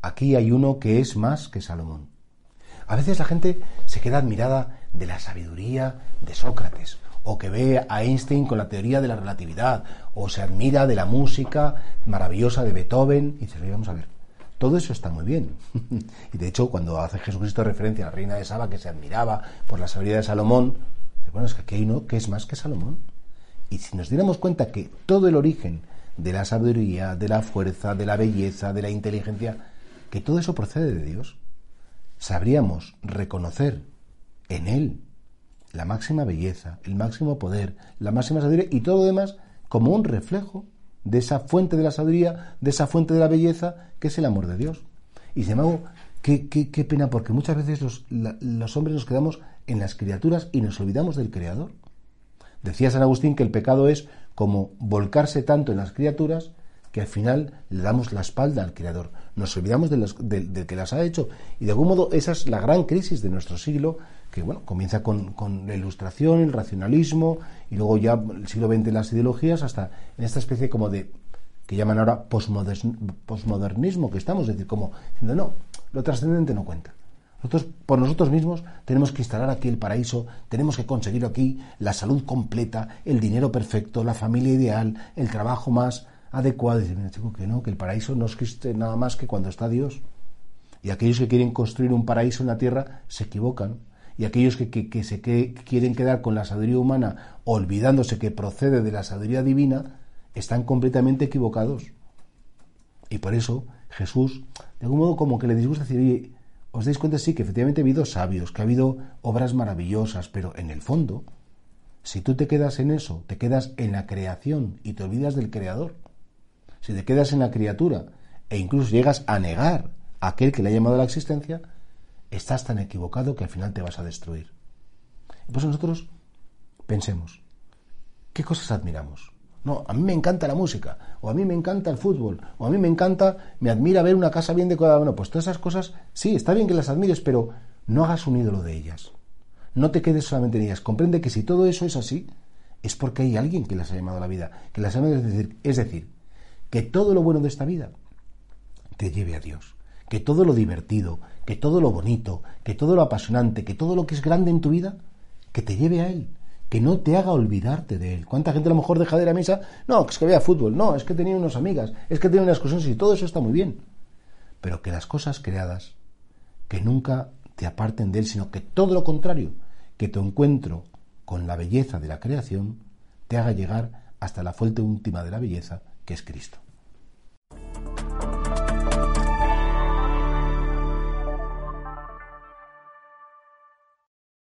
Aquí hay uno que es más que Salomón. A veces la gente se queda admirada de la sabiduría de Sócrates, o que ve a Einstein con la teoría de la relatividad, o se admira de la música maravillosa de Beethoven, y dice, vamos a ver, todo eso está muy bien. y de hecho, cuando hace Jesucristo referencia a la reina de Saba, que se admiraba por la sabiduría de Salomón, dice, bueno, es que aquí hay uno que es más que Salomón. Y si nos diéramos cuenta que todo el origen de la sabiduría, de la fuerza, de la belleza, de la inteligencia, que todo eso procede de Dios, sabríamos reconocer en Él la máxima belleza, el máximo poder, la máxima sabiduría y todo lo demás como un reflejo de esa fuente de la sabiduría, de esa fuente de la belleza, que es el amor de Dios. Y sin embargo, qué, qué, qué pena, porque muchas veces los, los hombres nos quedamos en las criaturas y nos olvidamos del Creador. Decía San Agustín que el pecado es como volcarse tanto en las criaturas al final le damos la espalda al Creador. Nos olvidamos del de, que las ha hecho. Y de algún modo esa es la gran crisis de nuestro siglo, que bueno, comienza con, con la ilustración, el racionalismo, y luego ya el siglo XX las ideologías, hasta en esta especie como de que llaman ahora posmodernismo que estamos, es decir, como diciendo, no, lo trascendente no cuenta. Nosotros, por nosotros mismos, tenemos que instalar aquí el paraíso, tenemos que conseguir aquí la salud completa, el dinero perfecto, la familia ideal, el trabajo más adecuado. Dice, mira, chico, que no, que el paraíso no existe nada más que cuando está Dios. Y aquellos que quieren construir un paraíso en la tierra se equivocan. Y aquellos que, que, se quieren quedar con la sabiduría humana, olvidándose que procede de la sabiduría divina, están completamente equivocados. Y por eso Jesús, de algún modo, como que le disgusta decir, oye, os dais cuenta, sí, que efectivamente ha habido sabios, que ha habido obras maravillosas, pero en el fondo, si tú te quedas en eso, te quedas en la creación y te olvidas del creador, si te quedas en la criatura e incluso llegas a negar a aquel que le ha llamado a la existencia, estás tan equivocado que al final te vas a destruir. Pues nosotros pensemos, ¿qué cosas admiramos? No, a mí me encanta la música, o a mí me encanta el fútbol, o a mí me encanta, me admira ver una casa bien decorada. Bueno, pues todas esas cosas, sí, está bien que las admires, pero no hagas un ídolo de ellas. No te quedes solamente en ellas. Comprende que si todo eso es así, es porque hay alguien que las ha llamado a la vida, que las ha llamado, decir, es decir, que todo lo bueno de esta vida te lleve a Dios, que todo lo divertido, que todo lo bonito, que todo lo apasionante, que todo lo que es grande en tu vida, que te lleve a Él, que no te haga olvidarte de Él. ¿Cuánta gente a lo mejor deja de ir a misa? No, es que vea fútbol, no, es que tenía unas amigas, es que tenía unas cosas y todo eso está muy bien. Pero que las cosas creadas, que nunca te aparten de Él, sino que todo lo contrario, que tu encuentro con la belleza de la creación te haga llegar hasta la fuente última de la belleza, que es Cristo.